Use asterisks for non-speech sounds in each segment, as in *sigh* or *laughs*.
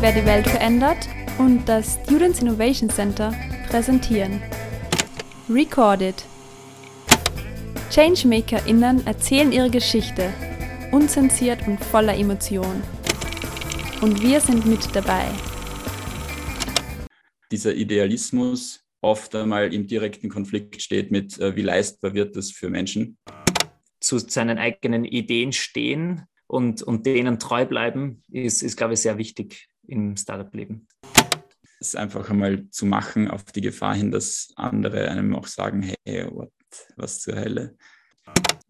wer die Welt verändert und das Students Innovation Center präsentieren. Recorded. ChangemakerInnen erzählen ihre Geschichte, unzensiert und voller Emotion. Und wir sind mit dabei. Dieser Idealismus oft einmal im direkten Konflikt steht mit, äh, wie leistbar wird das für Menschen. Zu seinen eigenen Ideen stehen und, und denen treu bleiben, ist, ist, glaube ich, sehr wichtig im Startup-Leben. Es einfach einmal zu machen, auf die Gefahr hin, dass andere einem auch sagen, hey, what, was zur Hölle.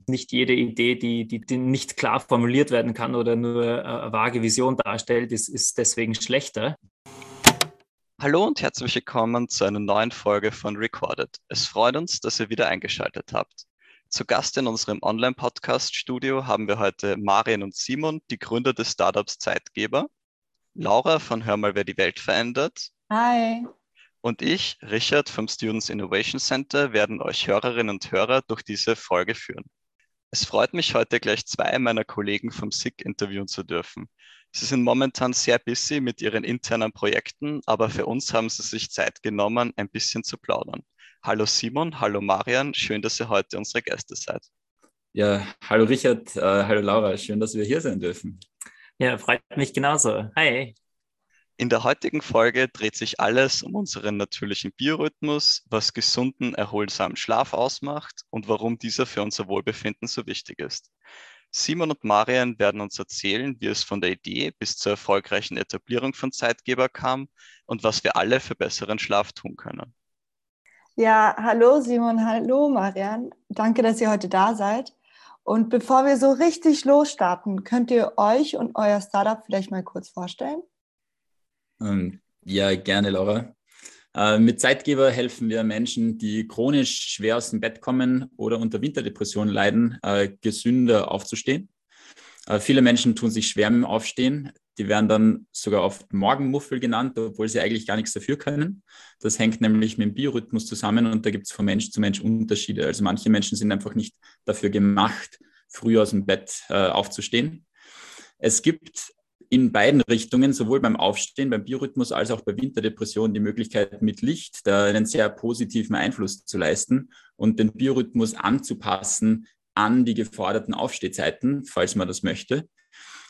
Nicht jede Idee, die, die, die nicht klar formuliert werden kann oder nur äh, eine vage Vision darstellt, ist, ist deswegen schlechter. Hallo und herzlich willkommen zu einer neuen Folge von Recorded. Es freut uns, dass ihr wieder eingeschaltet habt. Zu Gast in unserem Online-Podcast-Studio haben wir heute Marian und Simon, die Gründer des Startups Zeitgeber. Laura von Hör mal, wer die Welt verändert. Hi. Und ich, Richard vom Students Innovation Center, werden euch Hörerinnen und Hörer durch diese Folge führen. Es freut mich heute gleich zwei meiner Kollegen vom SIG interviewen zu dürfen. Sie sind momentan sehr busy mit ihren internen Projekten, aber für uns haben sie sich Zeit genommen, ein bisschen zu plaudern. Hallo Simon, hallo Marian, schön, dass ihr heute unsere Gäste seid. Ja, hallo Richard, äh, hallo Laura, schön, dass wir hier sein dürfen. Ja, freut mich genauso. Hi. In der heutigen Folge dreht sich alles um unseren natürlichen Biorhythmus, was gesunden, erholsamen Schlaf ausmacht und warum dieser für unser Wohlbefinden so wichtig ist. Simon und Marian werden uns erzählen, wie es von der Idee bis zur erfolgreichen Etablierung von Zeitgeber kam und was wir alle für besseren Schlaf tun können. Ja, hallo Simon, hallo Marian. Danke, dass ihr heute da seid. Und bevor wir so richtig losstarten, könnt ihr euch und euer Startup vielleicht mal kurz vorstellen? Ähm, ja, gerne, Laura. Äh, mit Zeitgeber helfen wir Menschen, die chronisch schwer aus dem Bett kommen oder unter Winterdepressionen leiden, äh, gesünder aufzustehen. Äh, viele Menschen tun sich schwer mit dem Aufstehen. Die werden dann sogar oft Morgenmuffel genannt, obwohl sie eigentlich gar nichts dafür können. Das hängt nämlich mit dem Biorhythmus zusammen und da gibt es von Mensch zu Mensch Unterschiede. Also manche Menschen sind einfach nicht dafür gemacht, früh aus dem Bett äh, aufzustehen. Es gibt in beiden Richtungen, sowohl beim Aufstehen, beim Biorhythmus als auch bei Winterdepressionen, die Möglichkeit, mit Licht da einen sehr positiven Einfluss zu leisten und den Biorhythmus anzupassen an die geforderten Aufstehzeiten, falls man das möchte.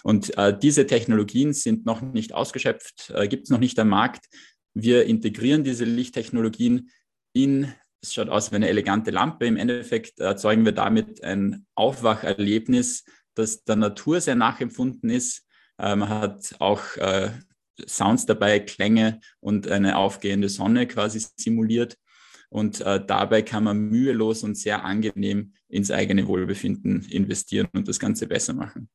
Und äh, diese Technologien sind noch nicht ausgeschöpft, äh, gibt es noch nicht am Markt. Wir integrieren diese Lichttechnologien in, es schaut aus wie eine elegante Lampe. Im Endeffekt erzeugen wir damit ein Aufwacherlebnis, das der Natur sehr nachempfunden ist. Äh, man hat auch äh, Sounds dabei, Klänge und eine aufgehende Sonne quasi simuliert. Und äh, dabei kann man mühelos und sehr angenehm ins eigene Wohlbefinden investieren und das Ganze besser machen.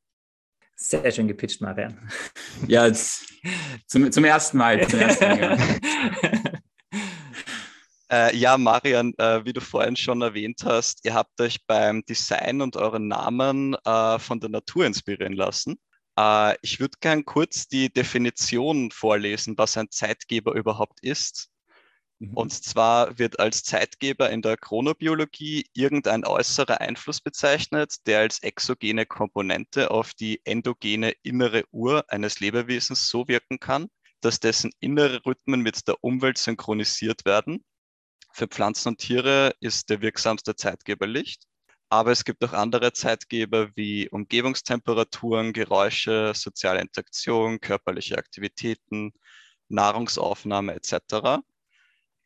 Sehr schön gepitcht, Marian. Ja, zum, zum ersten Mal. Zum ersten Mal ja. *laughs* Äh, ja, Marian, äh, wie du vorhin schon erwähnt hast, ihr habt euch beim Design und euren Namen äh, von der Natur inspirieren lassen. Äh, ich würde gern kurz die Definition vorlesen, was ein Zeitgeber überhaupt ist. Mhm. Und zwar wird als Zeitgeber in der Chronobiologie irgendein äußerer Einfluss bezeichnet, der als exogene Komponente auf die endogene innere Uhr eines Lebewesens so wirken kann, dass dessen innere Rhythmen mit der Umwelt synchronisiert werden. Für Pflanzen und Tiere ist der wirksamste Zeitgeber Licht. Aber es gibt auch andere Zeitgeber wie Umgebungstemperaturen, Geräusche, soziale Interaktion, körperliche Aktivitäten, Nahrungsaufnahme etc.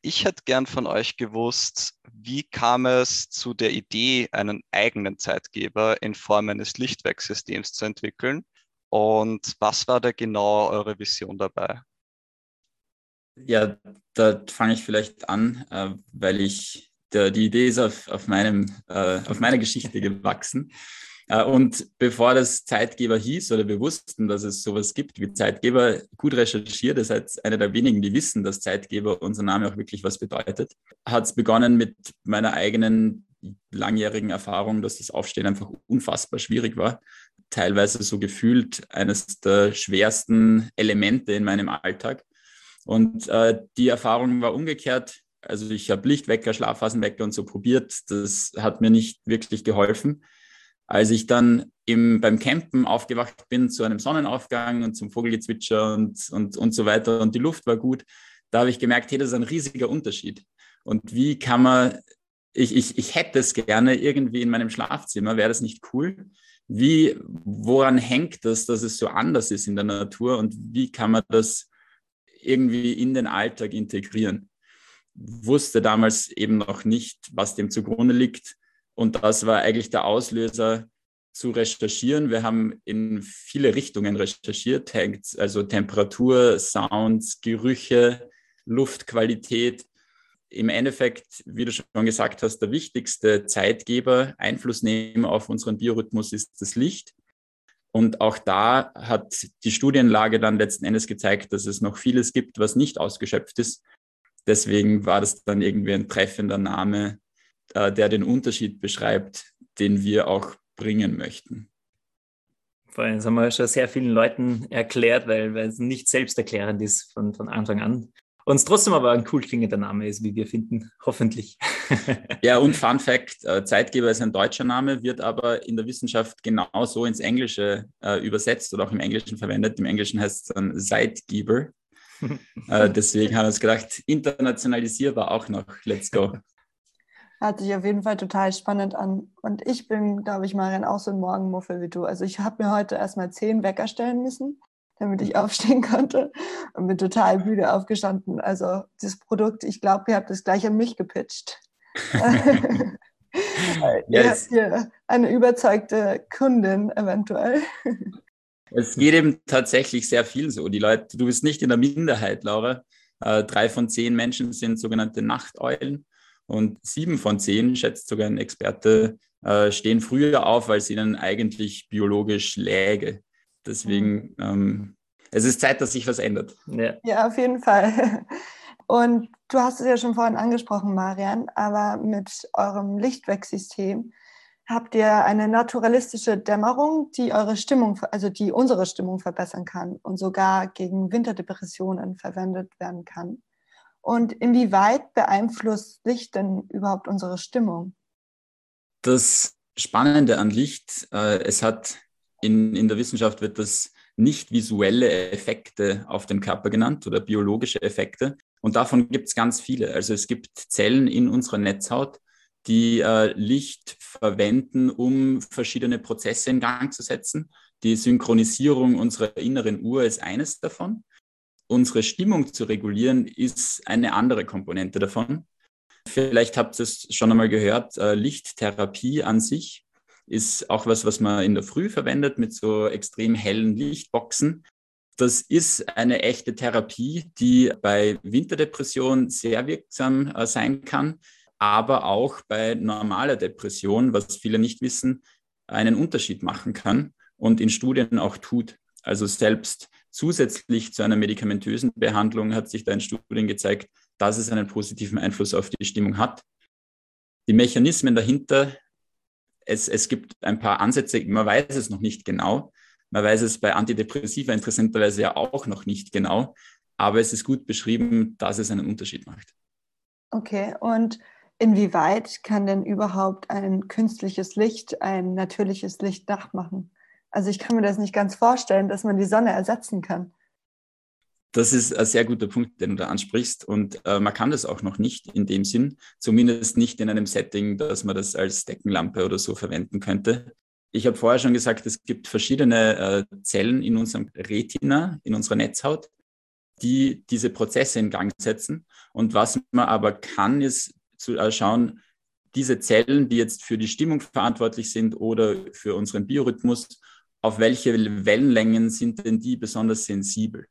Ich hätte gern von euch gewusst, wie kam es zu der Idee, einen eigenen Zeitgeber in Form eines Lichtwerksystems zu entwickeln? Und was war da genau eure Vision dabei? Ja, da fange ich vielleicht an, äh, weil ich, die Idee ist auf, auf, meinem, äh, auf meiner Geschichte gewachsen. Äh, und bevor das Zeitgeber hieß oder wir wussten, dass es sowas gibt wie Zeitgeber, gut recherchiert, das heißt einer der wenigen, die wissen, dass Zeitgeber unser Name auch wirklich was bedeutet, hat es begonnen mit meiner eigenen langjährigen Erfahrung, dass das Aufstehen einfach unfassbar schwierig war. Teilweise so gefühlt eines der schwersten Elemente in meinem Alltag. Und äh, die Erfahrung war umgekehrt. Also ich habe Lichtwecker, Schlafphasenwecker und so probiert. Das hat mir nicht wirklich geholfen Als ich dann im, beim Campen aufgewacht bin zu einem Sonnenaufgang und zum Vogelgezwitscher und, und, und so weiter und die Luft war gut, da habe ich gemerkt, hey, das ist ein riesiger Unterschied. Und wie kann man, ich, ich, ich hätte es gerne irgendwie in meinem Schlafzimmer, wäre das nicht cool? Wie, woran hängt das, dass es so anders ist in der Natur und wie kann man das irgendwie in den Alltag integrieren? Wusste damals eben noch nicht, was dem zugrunde liegt. Und das war eigentlich der Auslöser, zu recherchieren. Wir haben in viele Richtungen recherchiert, also Temperatur, Sounds, Gerüche, Luftqualität. Im Endeffekt, wie du schon gesagt hast, der wichtigste Zeitgeber, Einflussnehmer auf unseren Biorhythmus ist das Licht. Und auch da hat die Studienlage dann letzten Endes gezeigt, dass es noch vieles gibt, was nicht ausgeschöpft ist. Deswegen war das dann irgendwie ein treffender Name, äh, der den Unterschied beschreibt, den wir auch bringen möchten. Vor allem, das haben wir schon sehr vielen Leuten erklärt, weil, weil es nicht selbsterklärend ist von, von Anfang an. Und es trotzdem aber ein cool klingender Name ist, wie wir finden, hoffentlich. *laughs* ja, und Fun Fact: äh, Zeitgeber ist ein deutscher Name, wird aber in der Wissenschaft genauso ins Englische äh, übersetzt oder auch im Englischen verwendet. Im Englischen heißt es dann Zeitgeber. *laughs* äh, deswegen haben wir uns gedacht, internationalisierbar auch noch. Let's go. *laughs* Hört sich auf jeden Fall total spannend an. Und ich bin, glaube ich, Marian, auch so ein Morgenmuffel wie du. Also ich habe mir heute erstmal zehn Wecker stellen müssen, damit ich aufstehen konnte und bin total müde aufgestanden. Also das Produkt, ich glaube, ihr habt das gleich an mich gepitcht. *laughs* ihr habt hier eine überzeugte Kundin eventuell. Es geht eben tatsächlich sehr viel so. Die Leute, du bist nicht in der Minderheit, Laura. Äh, drei von zehn Menschen sind sogenannte Nachteulen. Und sieben von zehn, schätzt sogar ein Experte, äh, stehen früher auf, weil es ihnen eigentlich biologisch läge. Deswegen, mhm. ähm, es ist Zeit, dass sich was ändert. Ja. ja, auf jeden Fall. *laughs* Und du hast es ja schon vorhin angesprochen, Marian, aber mit eurem Lichtwegsystem habt ihr eine naturalistische Dämmerung, die eure Stimmung, also die unsere Stimmung verbessern kann und sogar gegen Winterdepressionen verwendet werden kann. Und inwieweit beeinflusst Licht denn überhaupt unsere Stimmung? Das Spannende an Licht, äh, es hat in, in der Wissenschaft wird das nicht visuelle Effekte auf den Körper genannt oder biologische Effekte. Und davon gibt es ganz viele. Also es gibt Zellen in unserer Netzhaut, die äh, Licht verwenden, um verschiedene Prozesse in Gang zu setzen. Die Synchronisierung unserer inneren Uhr ist eines davon unsere Stimmung zu regulieren, ist eine andere Komponente davon. Vielleicht habt ihr es schon einmal gehört, äh, Lichttherapie an sich ist auch was, was man in der Früh verwendet mit so extrem hellen Lichtboxen. Das ist eine echte Therapie, die bei Winterdepression sehr wirksam äh, sein kann, aber auch bei normaler Depression, was viele nicht wissen, einen Unterschied machen kann und in Studien auch tut. Also selbst Zusätzlich zu einer medikamentösen Behandlung hat sich da in Studien gezeigt, dass es einen positiven Einfluss auf die Stimmung hat. Die Mechanismen dahinter, es, es gibt ein paar Ansätze, man weiß es noch nicht genau. Man weiß es bei Antidepressiva interessanterweise ja auch noch nicht genau, aber es ist gut beschrieben, dass es einen Unterschied macht. Okay, und inwieweit kann denn überhaupt ein künstliches Licht ein natürliches Licht nachmachen? Also ich kann mir das nicht ganz vorstellen, dass man die Sonne ersetzen kann. Das ist ein sehr guter Punkt, den du da ansprichst. Und äh, man kann das auch noch nicht in dem Sinn, zumindest nicht in einem Setting, dass man das als Deckenlampe oder so verwenden könnte. Ich habe vorher schon gesagt, es gibt verschiedene äh, Zellen in unserem Retina, in unserer Netzhaut, die diese Prozesse in Gang setzen. Und was man aber kann, ist zu äh, schauen, diese Zellen, die jetzt für die Stimmung verantwortlich sind oder für unseren Biorhythmus auf welche Wellenlängen sind denn die besonders sensibel?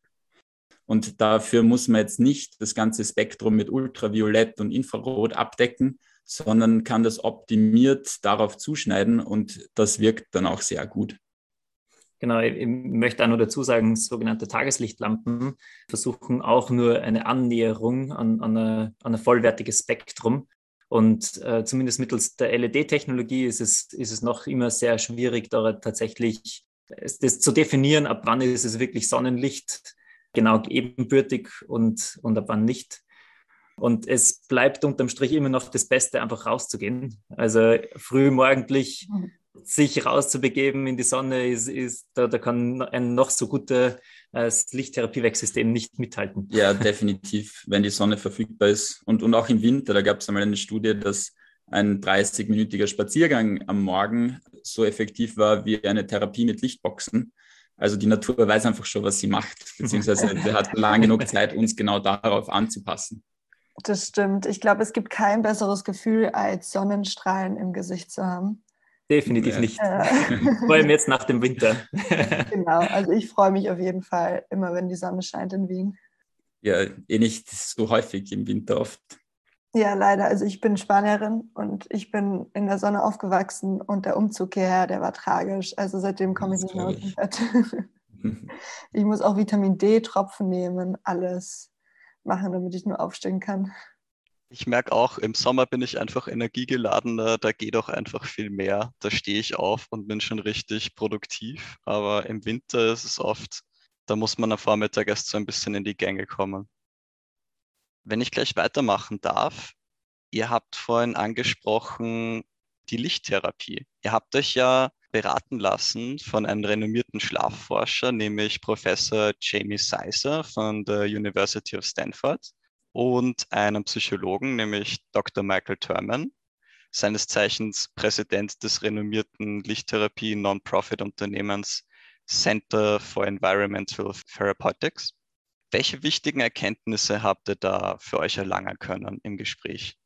Und dafür muss man jetzt nicht das ganze Spektrum mit Ultraviolett und Infrarot abdecken, sondern kann das optimiert darauf zuschneiden und das wirkt dann auch sehr gut. Genau, ich möchte auch nur dazu sagen, sogenannte Tageslichtlampen versuchen auch nur eine Annäherung an, an, eine, an ein vollwertiges Spektrum. Und äh, zumindest mittels der LED-Technologie ist es, ist es noch immer sehr schwierig, da tatsächlich das zu definieren, ab wann ist es wirklich Sonnenlicht genau ebenbürtig und, und ab wann nicht. Und es bleibt unterm Strich immer noch das Beste, einfach rauszugehen. Also früh morgendlich sich rauszubegeben in die Sonne, ist, ist da, da kann ein noch so gutes äh, Lichttherapiewerksystem nicht mithalten. Ja, definitiv, wenn die Sonne verfügbar ist. Und, und auch im Winter, da gab es einmal eine Studie, dass ein 30-minütiger Spaziergang am Morgen so effektiv war wie eine Therapie mit Lichtboxen. Also die Natur weiß einfach schon, was sie macht, beziehungsweise *laughs* sie hat lang genug Zeit, uns genau darauf anzupassen. Das stimmt. Ich glaube, es gibt kein besseres Gefühl, als Sonnenstrahlen im Gesicht zu haben. Definitiv ja. nicht. *laughs* Vor allem jetzt nach dem Winter. *laughs* genau, also ich freue mich auf jeden Fall immer, wenn die Sonne scheint in Wien. Ja, eh nicht so häufig im Winter oft. Ja, leider. Also ich bin Spanierin und ich bin in der Sonne aufgewachsen und der Umzug hierher, der war tragisch. Also seitdem komme ich nicht mehr aus dem Bett. *laughs* ich muss auch Vitamin D-Tropfen nehmen, alles machen, damit ich nur aufstehen kann. Ich merke auch, im Sommer bin ich einfach energiegeladener, da geht auch einfach viel mehr. Da stehe ich auf und bin schon richtig produktiv. Aber im Winter ist es oft, da muss man am Vormittag erst so ein bisschen in die Gänge kommen. Wenn ich gleich weitermachen darf, ihr habt vorhin angesprochen die Lichttherapie. Ihr habt euch ja beraten lassen von einem renommierten Schlafforscher, nämlich Professor Jamie Sizer von der University of Stanford und einem Psychologen, nämlich Dr. Michael Thurman, seines Zeichens Präsident des renommierten Lichttherapie-Non-Profit-Unternehmens Center for Environmental Therapeutics. Welche wichtigen Erkenntnisse habt ihr da für euch erlangen können im Gespräch?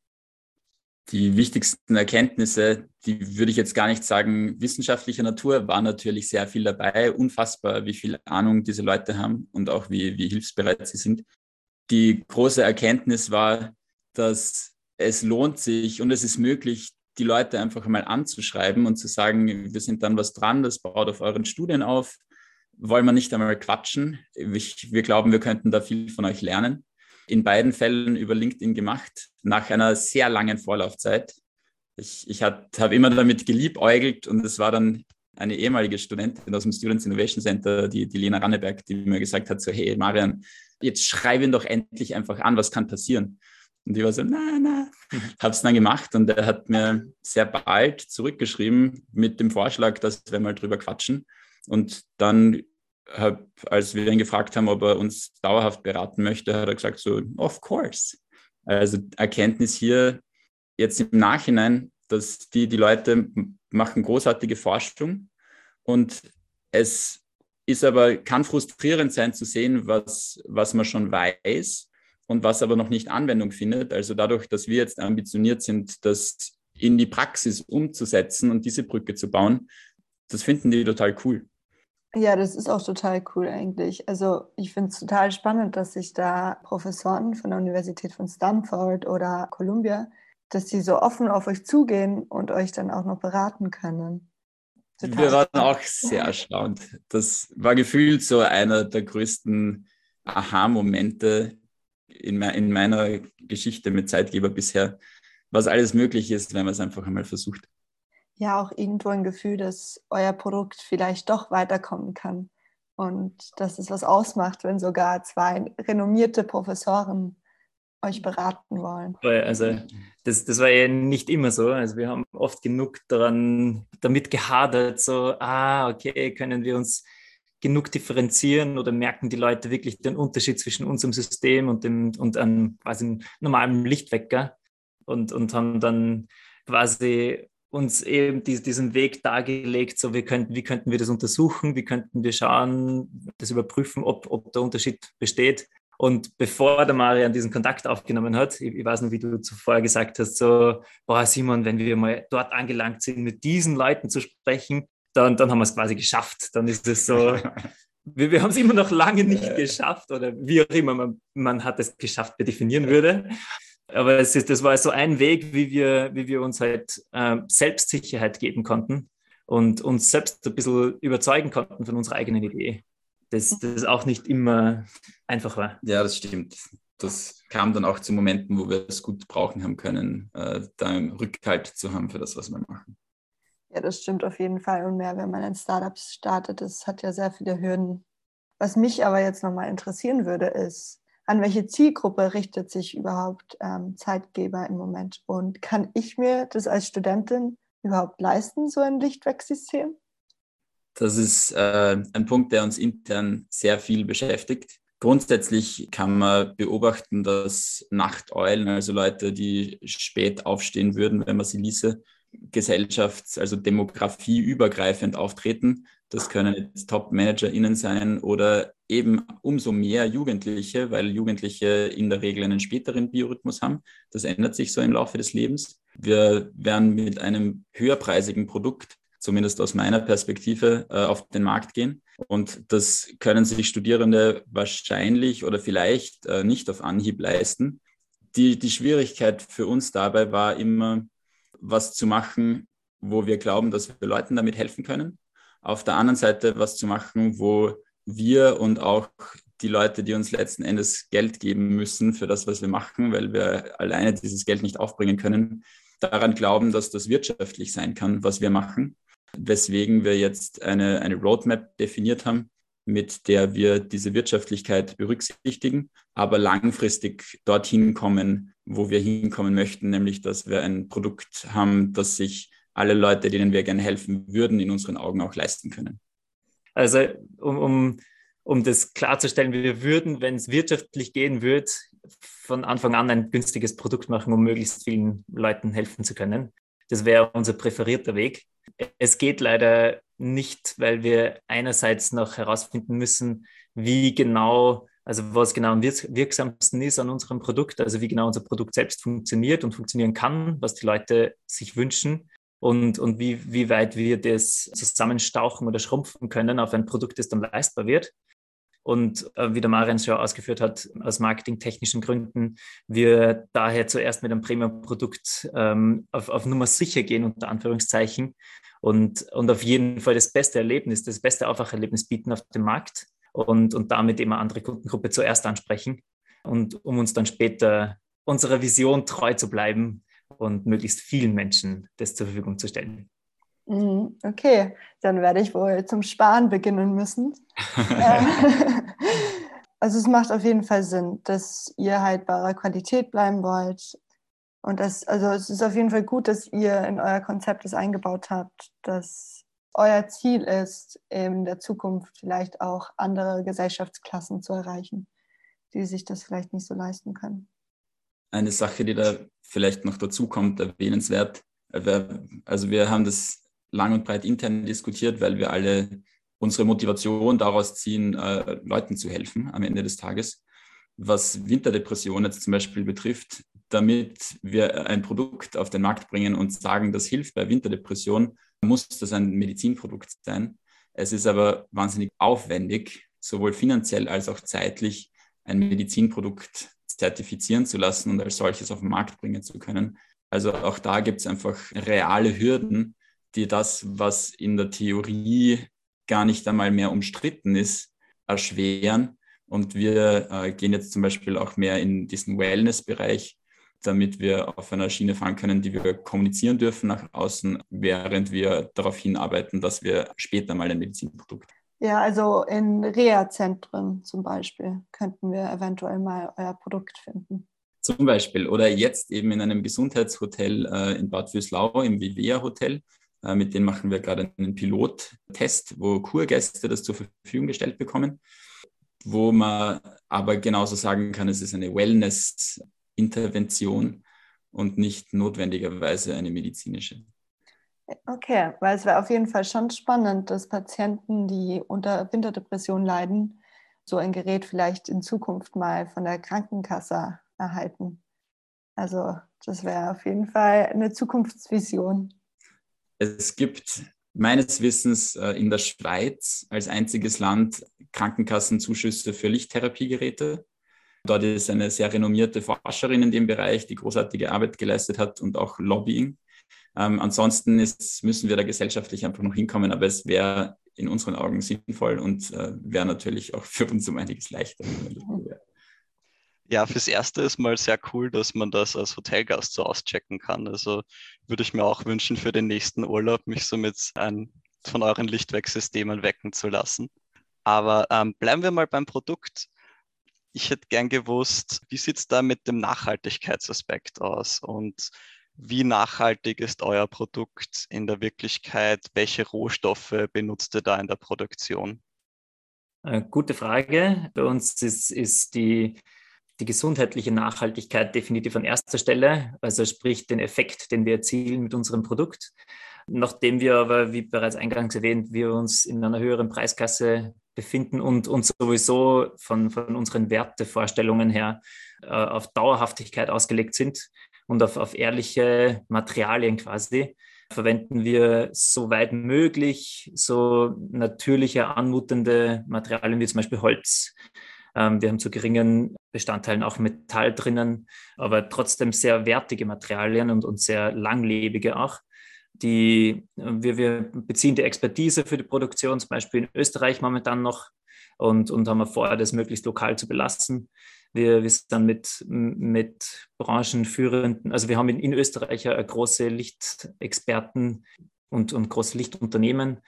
Die wichtigsten Erkenntnisse, die würde ich jetzt gar nicht sagen wissenschaftlicher Natur, war natürlich sehr viel dabei. Unfassbar, wie viel Ahnung diese Leute haben und auch wie, wie hilfsbereit sie sind die große Erkenntnis war, dass es lohnt sich und es ist möglich, die Leute einfach mal anzuschreiben und zu sagen, wir sind dann was dran, das baut auf euren Studien auf. Wollen wir nicht einmal quatschen? Ich, wir glauben, wir könnten da viel von euch lernen. In beiden Fällen über LinkedIn gemacht, nach einer sehr langen Vorlaufzeit. Ich, ich habe immer damit geliebäugelt und es war dann eine ehemalige Studentin aus dem Students Innovation Center, die, die Lena Ranneberg, die mir gesagt hat, so hey Marian, jetzt schreib ihn doch endlich einfach an, was kann passieren? Und ich war so, na, na, *laughs* habe es dann gemacht und er hat mir sehr bald zurückgeschrieben mit dem Vorschlag, dass wir mal drüber quatschen. Und dann, hab, als wir ihn gefragt haben, ob er uns dauerhaft beraten möchte, hat er gesagt so, of course. Also Erkenntnis hier jetzt im Nachhinein, dass die, die Leute machen großartige Forschung und es ist aber, kann frustrierend sein zu sehen, was, was man schon weiß und was aber noch nicht Anwendung findet. Also dadurch, dass wir jetzt ambitioniert sind, das in die Praxis umzusetzen und diese Brücke zu bauen, das finden die total cool. Ja, das ist auch total cool eigentlich. Also ich finde es total spannend, dass sich da Professoren von der Universität von Stanford oder Columbia, dass sie so offen auf euch zugehen und euch dann auch noch beraten können. Total. Wir waren auch sehr erstaunt. Das war gefühlt so einer der größten Aha-Momente in, me in meiner Geschichte mit Zeitgeber bisher, was alles möglich ist, wenn man es einfach einmal versucht. Ja, auch irgendwo ein Gefühl, dass euer Produkt vielleicht doch weiterkommen kann und dass es was ausmacht, wenn sogar zwei renommierte Professoren euch beraten wollen. Also das, das war ja nicht immer so. Also wir haben oft genug daran, damit gehadert, so, ah, okay, können wir uns genug differenzieren oder merken die Leute wirklich den Unterschied zwischen unserem System und, dem, und einem quasi normalen Lichtwecker und, und haben dann quasi uns eben diesen Weg dargelegt, so wir könnten, wie könnten wir das untersuchen, wie könnten wir schauen, das überprüfen, ob, ob der Unterschied besteht. Und bevor der Marian diesen Kontakt aufgenommen hat, ich, ich, weiß noch, wie du zuvor gesagt hast, so, boah, Simon, wenn wir mal dort angelangt sind, mit diesen Leuten zu sprechen, dann, dann haben wir es quasi geschafft. Dann ist es so, *laughs* wir, wir haben es immer noch lange nicht geschafft oder wie auch immer man, man hat es geschafft, definieren würde. Aber es ist, das war so ein Weg, wie wir, wie wir uns halt äh, Selbstsicherheit geben konnten und uns selbst ein bisschen überzeugen konnten von unserer eigenen Idee das, das auch nicht immer einfach war. Ja, das stimmt. Das kam dann auch zu Momenten, wo wir es gut brauchen haben können, äh, da einen Rückhalt zu haben für das, was wir machen. Ja, das stimmt auf jeden Fall. Und mehr, wenn man ein Startup startet, das hat ja sehr viele Hürden. Was mich aber jetzt nochmal interessieren würde, ist, an welche Zielgruppe richtet sich überhaupt ähm, Zeitgeber im Moment? Und kann ich mir das als Studentin überhaupt leisten, so ein Lichtwegsystem? Das ist äh, ein Punkt, der uns intern sehr viel beschäftigt. Grundsätzlich kann man beobachten, dass Nachteulen, also Leute, die spät aufstehen würden, wenn man sie ließe, gesellschafts-, also demografieübergreifend auftreten. Das können jetzt Top-ManagerInnen sein oder eben umso mehr Jugendliche, weil Jugendliche in der Regel einen späteren Biorhythmus haben. Das ändert sich so im Laufe des Lebens. Wir werden mit einem höherpreisigen Produkt, zumindest aus meiner Perspektive, äh, auf den Markt gehen. Und das können sich Studierende wahrscheinlich oder vielleicht äh, nicht auf Anhieb leisten. Die, die Schwierigkeit für uns dabei war immer, was zu machen, wo wir glauben, dass wir Leuten damit helfen können. Auf der anderen Seite was zu machen, wo wir und auch die Leute, die uns letzten Endes Geld geben müssen für das, was wir machen, weil wir alleine dieses Geld nicht aufbringen können, daran glauben, dass das wirtschaftlich sein kann, was wir machen. Weswegen wir jetzt eine, eine Roadmap definiert haben, mit der wir diese Wirtschaftlichkeit berücksichtigen, aber langfristig dorthin kommen, wo wir hinkommen möchten, nämlich dass wir ein Produkt haben, das sich alle Leute, denen wir gerne helfen würden, in unseren Augen auch leisten können. Also um, um, um das klarzustellen, wir würden, wenn es wirtschaftlich gehen würde, von Anfang an ein günstiges Produkt machen, um möglichst vielen Leuten helfen zu können. Das wäre unser präferierter Weg. Es geht leider nicht, weil wir einerseits noch herausfinden müssen, wie genau, also was genau am wirksamsten ist an unserem Produkt, also wie genau unser Produkt selbst funktioniert und funktionieren kann, was die Leute sich wünschen und, und wie, wie weit wir das zusammenstauchen oder schrumpfen können auf ein Produkt, das dann leistbar wird. Und äh, wie der Marian schon ausgeführt hat, aus marketingtechnischen Gründen, wir daher zuerst mit einem Premium-Produkt ähm, auf, auf Nummer sicher gehen, unter Anführungszeichen, und, und auf jeden Fall das beste Erlebnis, das beste Aufwacherlebnis bieten auf dem Markt und, und damit eben eine andere Kundengruppe zuerst ansprechen und um uns dann später unserer Vision treu zu bleiben, und möglichst vielen Menschen das zur Verfügung zu stellen. Mhm, okay, dann werde ich wohl zum Sparen beginnen müssen. *laughs* Äh, *laughs* also es macht auf jeden Fall Sinn, dass ihr haltbarer Qualität bleiben wollt. Und das, also es ist auf jeden Fall gut, dass ihr in euer Konzept das eingebaut habt, dass euer Ziel ist, in der Zukunft vielleicht auch andere Gesellschaftsklassen zu erreichen, die sich das vielleicht nicht so leisten können. Eine Sache, die da vielleicht noch dazu kommt, erwähnenswert. Also wir haben das lang und breit intern diskutiert, weil wir alle unsere Motivation daraus ziehen, äh, Leuten zu helfen am Ende des Tages. Was Winterdepression jetzt zum Beispiel betrifft, damit wir ein Produkt auf den Markt bringen und sagen, das hilft bei Winterdepression, muss das ein Medizinprodukt sein. Es ist aber wahnsinnig aufwendig, sowohl finanziell als auch zeitlich ein Medizinprodukt zertifizieren zu lassen und als solches auf den Markt bringen zu können. Also auch da gibt es einfach reale Hürden, die das, was in der Theorie gar nicht einmal mehr umstritten ist, erschweren. Und wir äh, gehen jetzt zum Beispiel auch mehr in diesen Wellness-Bereich, damit wir auf einer Schiene fahren können, die wir kommunizieren dürfen nach außen, während wir darauf hinarbeiten, dass wir später mal ein Medizinprodukt ja, also in Reha-Zentren zum Beispiel könnten wir eventuell mal euer Produkt finden. Zum Beispiel. Oder jetzt eben in einem Gesundheitshotel äh, in Bad Fürslau, im Vivea Hotel. Äh, mit dem machen wir gerade einen Pilottest, wo Kurgäste das zur Verfügung gestellt bekommen. Wo man aber genauso sagen kann, es ist eine Wellness-Intervention und nicht notwendigerweise eine medizinische. Okay, weil es wäre auf jeden Fall schon spannend, dass Patienten, die unter Winterdepression leiden, so ein Gerät vielleicht in Zukunft mal von der Krankenkasse erhalten. Also das wäre auf jeden Fall eine Zukunftsvision. Es gibt meines Wissens äh, in der Schweiz als einziges Land Krankenkassenzuschüsse für Lichttherapiegeräte. Dort ist eine sehr renommierte Forscherin in dem Bereich, die großartige Arbeit geleistet hat und auch Lobbying. Ähm, ansonsten ist, müssen wir da gesellschaftlich einfach noch hinkommen, aber es wäre in unseren Augen sinnvoll und äh, wäre natürlich auch für uns um einiges leichter. Ja, fürs Erste ist mal sehr cool, dass man das als Hotelgast so auschecken kann. Also würde ich mir auch wünschen, für den nächsten Urlaub mich so mit einem von euren Lichtwerksystemen wecken zu lassen. Aber ähm, bleiben wir mal beim Produkt. Ich hätte gern gewusst, wie sieht es da mit dem Nachhaltigkeitsaspekt aus? Und wie nachhaltig ist euer Produkt in der Wirklichkeit? Welche Rohstoffe benutzt ihr da in der Produktion? Äh, gute Frage. Bei uns ist, ist die, die gesundheitliche Nachhaltigkeit definitiv an erster Stelle, also sprich den Effekt, den wir erzielen mit unserem Produkt. Nachdem wir aber, wie bereits eingangs erwähnt, wir uns in einer höheren Preiskasse befinden und uns sowieso von, von unseren Wertevorstellungen her äh, auf Dauerhaftigkeit ausgelegt sind und auf, auf ehrliche Materialien quasi, verwenden wir so weit möglich so natürliche, anmutende Materialien wie zum Beispiel Holz. Ähm, wir haben zu geringen Bestandteilen auch Metall drinnen, aber trotzdem sehr wertige Materialien und, und sehr langlebige auch. Die, wir, wir beziehen die Expertise für die Produktion zum Beispiel in Österreich momentan noch und, und haben vor, das möglichst lokal zu belassen. Wir, wir sind mit, mit branchenführenden, also wir haben in, in Österreich eine große Lichtexperten und, und große Lichtunternehmen,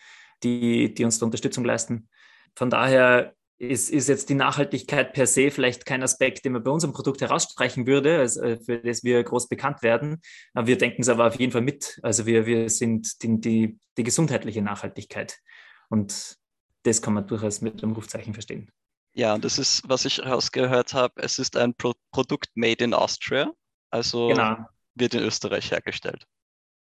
die, die uns da Unterstützung leisten. Von daher ist, ist jetzt die Nachhaltigkeit per se vielleicht kein Aspekt, den man bei unserem Produkt herausstreichen würde, also für das wir groß bekannt werden. Aber wir denken es aber auf jeden Fall mit. Also wir, wir sind die, die, die gesundheitliche Nachhaltigkeit. Und das kann man durchaus mit einem Rufzeichen verstehen. Ja, das ist, was ich herausgehört habe, es ist ein Pro Produkt made in Austria, also genau. wird in Österreich hergestellt.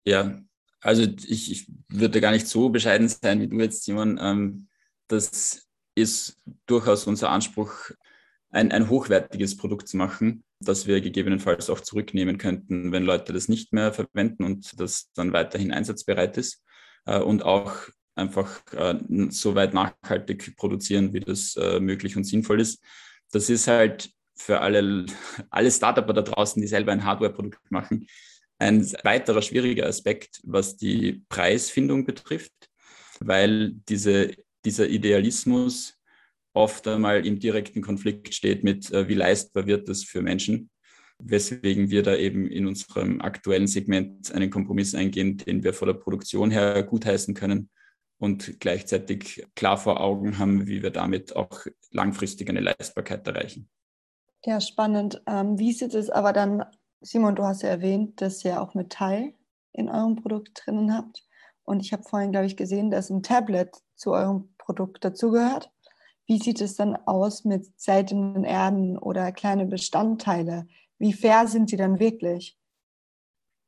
Ja, also ich, ich würde gar nicht so bescheiden sein wie du jetzt, Simon. Ähm, das ist durchaus unser Anspruch, ein, ein hochwertiges Produkt zu machen, das wir gegebenenfalls auch zurücknehmen könnten, wenn Leute das nicht mehr verwenden und das dann weiterhin einsatzbereit ist. Äh, und auch einfach äh, so weit nachhaltig produzieren, wie das äh, möglich und sinnvoll ist. Das ist halt für alle, *laughs* alle Startupper da draußen, die selber ein Hardware-Produkt machen, ein weiterer schwieriger Aspekt, was die Preisfindung betrifft, weil diese, dieser Idealismus oft einmal im direkten Konflikt steht mit, äh, wie leistbar wird das für Menschen, weswegen wir da eben in unserem aktuellen Segment einen Kompromiss eingehen, den wir von der Produktion her gutheißen können und gleichzeitig klar vor Augen haben, wie wir damit auch langfristig eine Leistbarkeit erreichen. Ja, spannend. Ähm, wie sieht es aber dann, Simon, du hast ja erwähnt, dass ihr auch Metall in eurem Produkt drinnen habt. Und ich habe vorhin, glaube ich, gesehen, dass ein Tablet zu eurem Produkt dazugehört. Wie sieht es dann aus mit seltenen Erden oder kleine Bestandteile? Wie fair sind sie dann wirklich?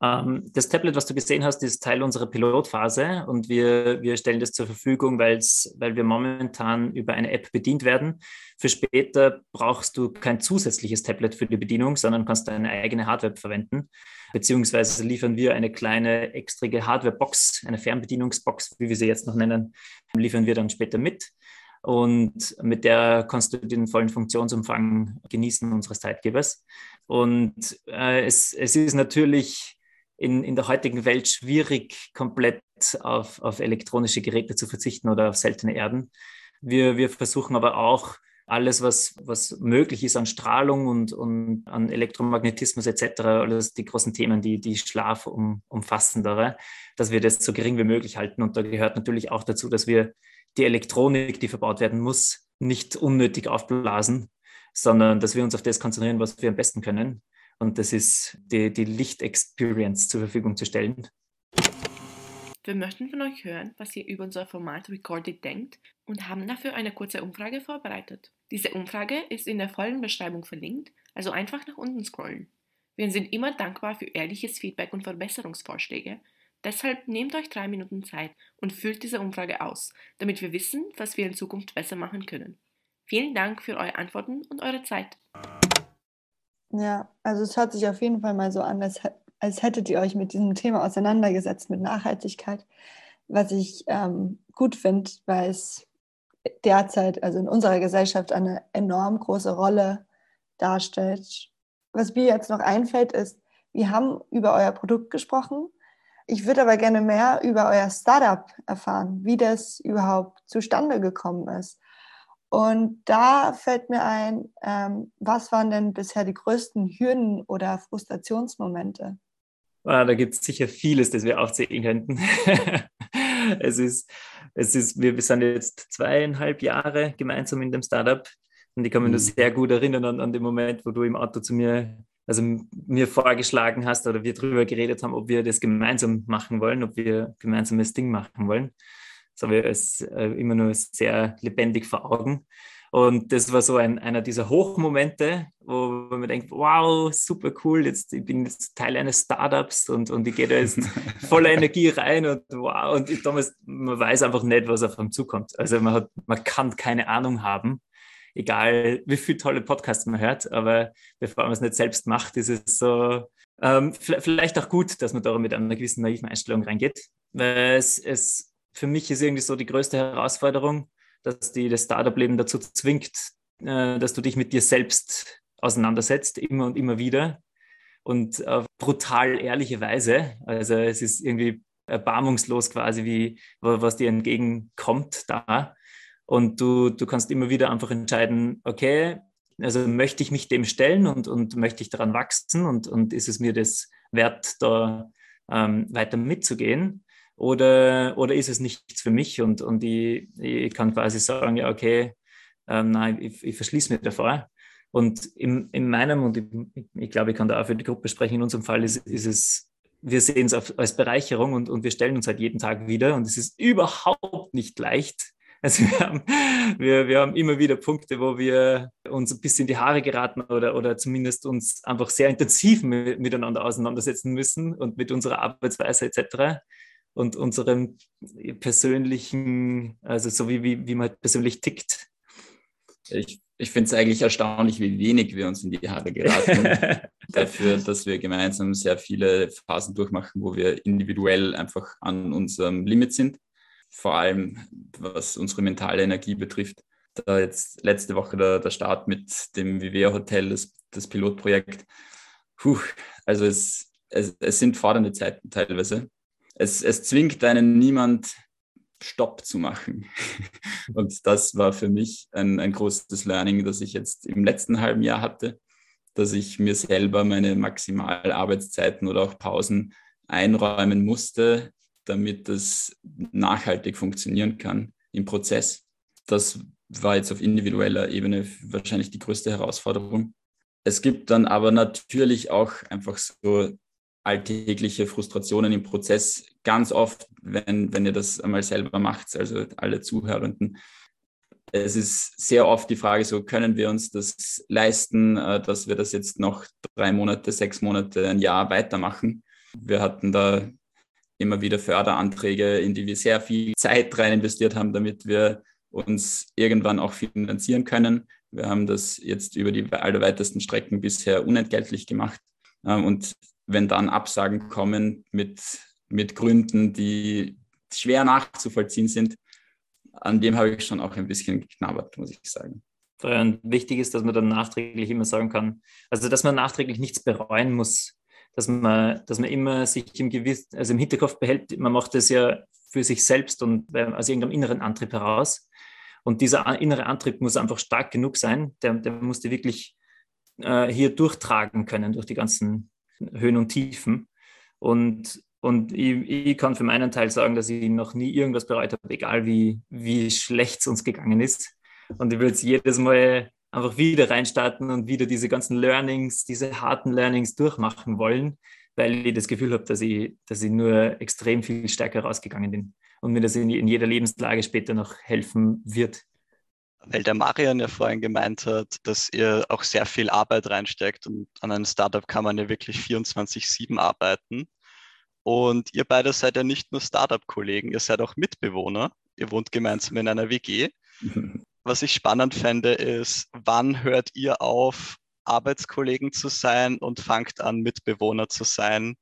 Ähm, das Tablet, was du gesehen hast, ist Teil unserer Pilotphase und wir, wir stellen das zur Verfügung, weil wir momentan über eine App bedient werden. Für später brauchst du kein zusätzliches Tablet für die Bedienung, sondern kannst deine eigene Hardware verwenden. Beziehungsweise liefern wir eine kleine extrige Hardware-Box, eine Fernbedienungsbox, wie wir sie jetzt noch nennen, liefern wir dann später mit. Und mit der kannst du den vollen Funktionsumfang genießen unseres Zeitgebers. Und äh, es, es ist natürlich in, in der heutigen Welt schwierig, komplett auf, auf elektronische Geräte zu verzichten oder auf seltene Erden. Wir, wir versuchen aber auch, alles, was, was möglich ist an Strahlung und, und an Elektromagnetismus etc., alles die großen Themen, die, die Schlaf um, umfassendere, dass wir das so gering wie möglich halten. Und da gehört natürlich auch dazu, dass wir die Elektronik, die verbaut werden muss, nicht unnötig aufblasen, sondern dass wir uns auf das konzentrieren, was wir am besten können. Und das ist die, die Licht-Experience zur Verfügung zu stellen. Wir möchten von euch hören, was ihr über unser Format Recorded denkt und haben dafür eine kurze Umfrage vorbereitet. Diese Umfrage ist in der vollen Beschreibung verlinkt, also einfach nach unten scrollen. Wir sind immer dankbar für ehrliches Feedback und Verbesserungsvorschläge. Deshalb nehmt euch drei Minuten Zeit und füllt diese Umfrage aus, damit wir wissen, was wir in Zukunft besser machen können. Vielen Dank für eure Antworten und eure Zeit. Ja, also es hört sich auf jeden Fall mal so an, als, als hättet ihr euch mit diesem Thema auseinandergesetzt, mit Nachhaltigkeit, was ich ähm, gut finde, weil es derzeit, also in unserer Gesellschaft, eine enorm große Rolle darstellt. Was mir jetzt noch einfällt, ist, wir haben über euer Produkt gesprochen. Ich würde aber gerne mehr über euer Startup erfahren, wie das überhaupt zustande gekommen ist. Und da fällt mir ein, ähm, was waren denn bisher die größten Hürden oder Frustrationsmomente? Ah, da gibt es sicher vieles, das wir aufzählen könnten. *laughs* es ist, es ist, wir, wir sind jetzt zweieinhalb Jahre gemeinsam in dem Startup und ich kann mich mhm. nur sehr gut erinnern an, an den Moment, wo du im Auto zu mir also mir vorgeschlagen hast oder wir darüber geredet haben, ob wir das gemeinsam machen wollen, ob wir gemeinsam das Ding machen wollen. Das habe ich als, äh, immer nur sehr lebendig vor Augen. Und das war so ein, einer dieser Hochmomente, wo man denkt, wow, super cool, jetzt, ich bin jetzt Teil eines Startups und, und ich gehe da jetzt *laughs* voller Energie rein und wow. Und ich, damals, man weiß einfach nicht, was auf einem zukommt. Also man, hat, man kann keine Ahnung haben, egal wie viele tolle Podcasts man hört, aber bevor man es nicht selbst macht, ist es so, ähm, vielleicht auch gut, dass man da mit einer gewissen naiven Einstellung reingeht, weil es, es für mich ist irgendwie so die größte Herausforderung, dass die das Startup-Leben dazu zwingt, äh, dass du dich mit dir selbst auseinandersetzt, immer und immer wieder und auf brutal ehrliche Weise. Also es ist irgendwie erbarmungslos quasi, wie was dir entgegenkommt da. Und du, du kannst immer wieder einfach entscheiden, okay, also möchte ich mich dem stellen und, und möchte ich daran wachsen und, und ist es mir das wert, da ähm, weiter mitzugehen? Oder, oder ist es nichts für mich und, und ich, ich kann quasi sagen, ja, okay, ähm, nein, ich, ich verschließe mich davor. Und in, in meinem, und ich, ich, glaube, ich kann da auch für die Gruppe sprechen, in unserem Fall ist, ist es, wir sehen es als Bereicherung und, und wir stellen uns halt jeden Tag wieder und es ist überhaupt nicht leicht. Also wir haben, wir, wir haben immer wieder Punkte, wo wir uns ein bisschen in die Haare geraten oder, oder zumindest uns einfach sehr intensiv miteinander auseinandersetzen müssen und mit unserer Arbeitsweise etc und unserem persönlichen, also so wie, wie, wie man persönlich tickt. Ich, ich finde es eigentlich erstaunlich, wie wenig wir uns in die Haare geraten. *laughs* dafür, dass wir gemeinsam sehr viele Phasen durchmachen, wo wir individuell einfach an unserem Limit sind. Vor allem, was unsere mentale Energie betrifft. Da jetzt letzte Woche der, der Start mit dem Vivea Hotel, das, das Pilotprojekt. Puh, also es, es, es sind fordernde Zeiten teilweise es, es zwingt einen niemand Stopp zu machen. *laughs* Und das war für mich ein, ein großes Learning, das ich jetzt im letzten halben Jahr hatte, dass ich mir selber meine Maximalarbeitszeiten oder auch Pausen einräumen musste, damit das nachhaltig funktionieren kann im Prozess. Das war jetzt auf individueller Ebene wahrscheinlich die größte Herausforderung. Es gibt dann aber natürlich auch einfach so alltägliche Frustrationen im Prozess ganz oft, wenn, wenn ihr das einmal selber macht, also alle Zuhörenden. Es ist sehr oft die Frage, so können wir uns das leisten, äh, dass wir das jetzt noch drei Monate, sechs Monate, ein Jahr weitermachen. Wir hatten da immer wieder Förderanträge, in die wir sehr viel Zeit rein investiert haben, damit wir uns irgendwann auch finanzieren können. Wir haben das jetzt über die allerweitesten Strecken bisher unentgeltlich gemacht. Ähm, und wenn dann Absagen kommen mit, mit Gründen, die schwer nachzuvollziehen sind, an dem habe ich schon auch ein bisschen geknabbert, muss ich sagen. Und wichtig ist, dass man dann nachträglich immer sagen kann, also dass man nachträglich nichts bereuen muss, dass man, dass man immer sich im Gewiss, also im Hinterkopf behält, man macht das ja für sich selbst und aus irgendeinem inneren Antrieb heraus. Und dieser innere Antrieb muss einfach stark genug sein, der, der muss die wirklich äh, hier durchtragen können durch die ganzen Höhen und Tiefen. Und, und ich, ich, kann für meinen Teil sagen, dass ich noch nie irgendwas bereut habe, egal wie, wie schlecht es uns gegangen ist. Und ich will jetzt jedes Mal einfach wieder reinstarten und wieder diese ganzen Learnings, diese harten Learnings durchmachen wollen, weil ich das Gefühl habe, dass ich, dass ich nur extrem viel stärker rausgegangen bin und mir das in, in jeder Lebenslage später noch helfen wird weil der Marian ja vorhin gemeint hat, dass ihr auch sehr viel Arbeit reinsteckt und an einem Startup kann man ja wirklich 24-7 arbeiten. Und ihr beide seid ja nicht nur Startup-Kollegen, ihr seid auch Mitbewohner. Ihr wohnt gemeinsam in einer WG. Was ich spannend fände, ist, wann hört ihr auf, Arbeitskollegen zu sein und fangt an, Mitbewohner zu sein?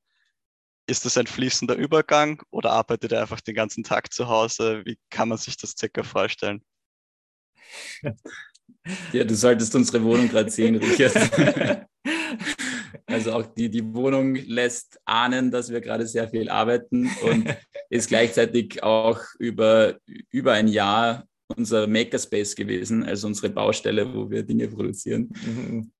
Ist das ein fließender Übergang oder arbeitet ihr einfach den ganzen Tag zu Hause? Wie kann man sich das circa vorstellen? *laughs* Ja, du solltest unsere Wohnung gerade sehen, Richard. Also auch die, die Wohnung lässt ahnen, dass wir gerade sehr viel arbeiten und ist gleichzeitig auch über, über ein Jahr unser Makerspace gewesen, also unsere Baustelle, wo wir Dinge produzieren. Mhm.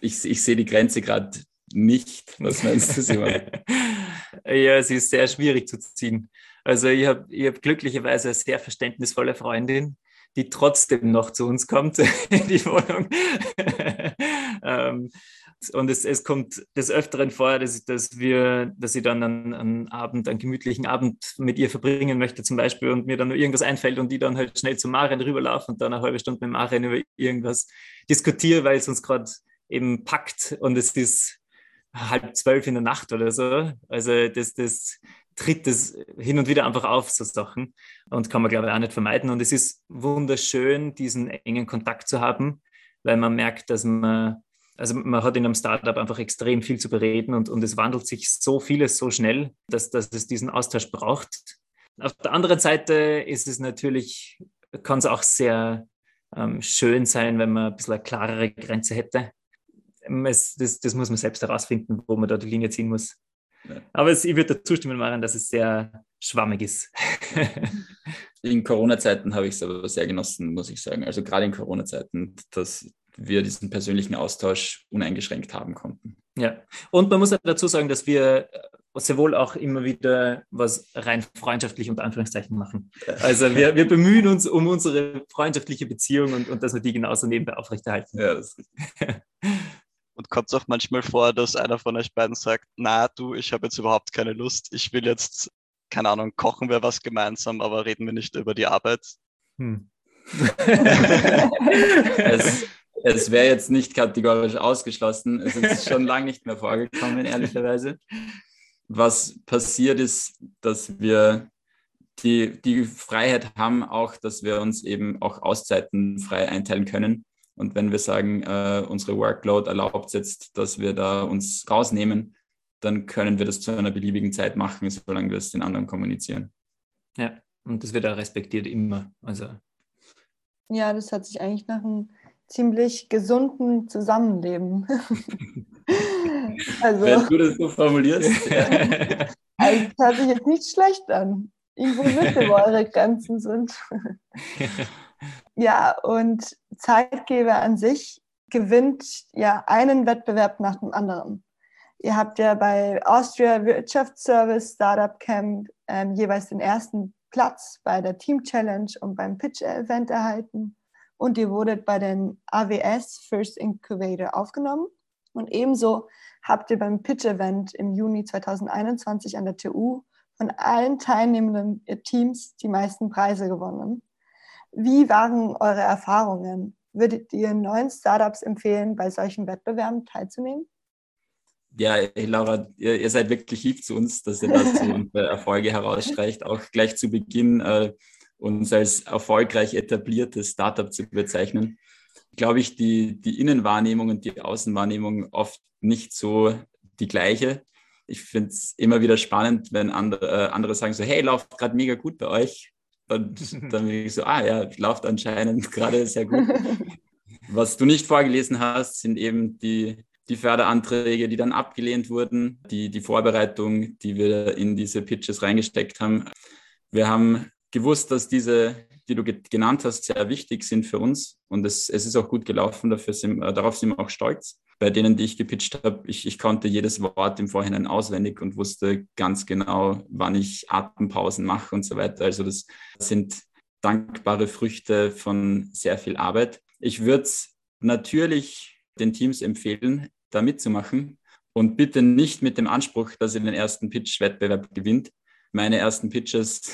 Ich, ich sehe die Grenze gerade nicht. Was meinst du, Simon? *laughs* ja, es ist sehr schwierig zu ziehen. Also ich habe ich hab glücklicherweise eine sehr verständnisvolle Freundin, die trotzdem noch zu uns kommt *laughs* in die Wohnung. *laughs* ähm, und es, es kommt des Öfteren vor, dass, dass, wir, dass ich dann einen, einen, Abend, einen gemütlichen Abend mit ihr verbringen möchte zum Beispiel und mir dann nur irgendwas einfällt und die dann halt schnell zu Maren rüberlaufen und dann eine halbe Stunde mit Maren über irgendwas diskutiere, weil es uns gerade eben packt und es ist halb zwölf in der Nacht oder so. Also das, das tritt es hin und wieder einfach auf, so Sachen. Und kann man, glaube ich, auch nicht vermeiden. Und es ist wunderschön, diesen engen Kontakt zu haben, weil man merkt, dass man, also man hat in einem Startup einfach extrem viel zu bereden und, und es wandelt sich so vieles so schnell, dass, dass es diesen Austausch braucht. Auf der anderen Seite ist es natürlich, kann es auch sehr ähm, schön sein, wenn man ein bisschen eine klarere Grenze hätte. Es, das, das muss man selbst herausfinden, wo man da die Linie ziehen muss. Aber es, ich würde dazu stimmen, Marian, dass es sehr schwammig ist. *laughs* in Corona-Zeiten habe ich es aber sehr genossen, muss ich sagen. Also gerade in Corona-Zeiten, dass wir diesen persönlichen Austausch uneingeschränkt haben konnten. Ja, und man muss dazu sagen, dass wir sehr wohl auch immer wieder was rein freundschaftlich unter Anführungszeichen machen. Also wir, wir bemühen uns um unsere freundschaftliche Beziehung und, und dass wir die genauso nebenbei aufrechterhalten. Ja, das ist richtig. *laughs* Und kommt es auch manchmal vor, dass einer von euch beiden sagt, na du, ich habe jetzt überhaupt keine Lust, ich will jetzt, keine Ahnung, kochen wir was gemeinsam, aber reden wir nicht über die Arbeit. Hm. *laughs* es, es wäre jetzt nicht kategorisch ausgeschlossen. Es ist *laughs* schon lange nicht mehr vorgekommen, ehrlicherweise. Was passiert ist, dass wir die, die Freiheit haben, auch, dass wir uns eben auch Auszeiten frei einteilen können. Und wenn wir sagen, äh, unsere Workload erlaubt jetzt, dass wir da uns rausnehmen, dann können wir das zu einer beliebigen Zeit machen, solange wir es den anderen kommunizieren. Ja, und das wird auch respektiert immer. Also. Ja, das hat sich eigentlich nach einem ziemlich gesunden Zusammenleben. *laughs* also, Wenn du das so formulierst. *laughs* also, das hört sich jetzt nicht schlecht an. Irgendwo Mitte, wo eure Grenzen sind. *laughs* Ja, und Zeitgeber an sich gewinnt ja einen Wettbewerb nach dem anderen. Ihr habt ja bei Austria Wirtschaftsservice Startup Camp ähm, jeweils den ersten Platz bei der Team Challenge und beim Pitch Event erhalten. Und ihr wurdet bei den AWS First Incubator aufgenommen. Und ebenso habt ihr beim Pitch Event im Juni 2021 an der TU von allen teilnehmenden Teams die meisten Preise gewonnen. Wie waren eure Erfahrungen? Würdet ihr neuen Startups empfehlen, bei solchen Wettbewerben teilzunehmen? Ja, Laura, ihr, ihr seid wirklich lieb zu uns, dass ihr da *laughs* so unsere Erfolge herausstreicht. Auch gleich zu Beginn äh, uns als erfolgreich etabliertes Startup zu bezeichnen. Glaube ich, die, die Innenwahrnehmung und die Außenwahrnehmung oft nicht so die gleiche. Ich finde es immer wieder spannend, wenn andere, äh, andere sagen so, hey, läuft gerade mega gut bei euch. Und dann bin ich so, ah ja, läuft anscheinend *laughs* gerade sehr gut. Was du nicht vorgelesen hast, sind eben die, die Förderanträge, die dann abgelehnt wurden, die, die Vorbereitung, die wir in diese Pitches reingesteckt haben. Wir haben gewusst, dass diese, die du genannt hast, sehr wichtig sind für uns und es, es ist auch gut gelaufen, dafür sind, äh, darauf sind wir auch stolz bei denen, die ich gepitcht habe, ich, ich konnte jedes Wort im Vorhinein auswendig und wusste ganz genau, wann ich Atempausen mache und so weiter. Also das sind dankbare Früchte von sehr viel Arbeit. Ich würde es natürlich den Teams empfehlen, da mitzumachen und bitte nicht mit dem Anspruch, dass ihr den ersten Pitch-Wettbewerb gewinnt. Meine ersten Pitches,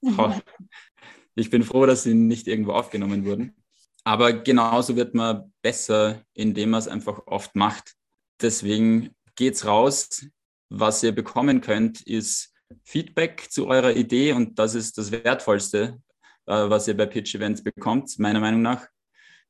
*laughs* ich bin froh, dass sie nicht irgendwo aufgenommen wurden. Aber genauso wird man besser, indem man es einfach oft macht. Deswegen geht's raus. Was ihr bekommen könnt, ist Feedback zu eurer Idee und das ist das Wertvollste, äh, was ihr bei Pitch Events bekommt, meiner Meinung nach.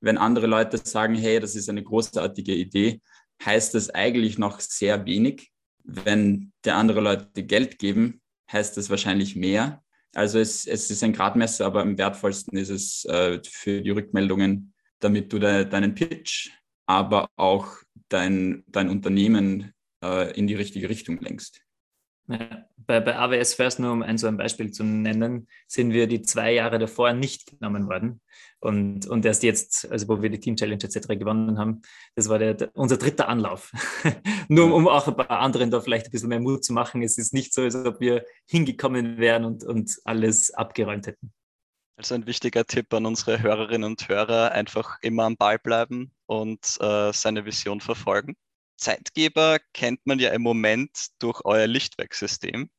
Wenn andere Leute sagen, hey, das ist eine großartige Idee, heißt das eigentlich noch sehr wenig. Wenn der andere Leute Geld geben, heißt das wahrscheinlich mehr. Also es, es ist ein Gradmesser, aber am wertvollsten ist es äh, für die Rückmeldungen, damit du de, deinen Pitch, aber auch dein, dein Unternehmen äh, in die richtige Richtung lenkst. Ja, bei, bei AWS First, nur um ein so ein Beispiel zu nennen, sind wir die zwei Jahre davor nicht genommen worden. Und, und erst jetzt, also wo wir die Team Challenge etc. gewonnen haben, das war der, der unser dritter Anlauf. *laughs* nur um, um, auch ein paar anderen da vielleicht ein bisschen mehr Mut zu machen. Es ist nicht so, als ob wir hingekommen wären und, und alles abgeräumt hätten. Also ein wichtiger Tipp an unsere Hörerinnen und Hörer, einfach immer am Ball bleiben und äh, seine Vision verfolgen. Zeitgeber kennt man ja im Moment durch euer Lichtwerksystem.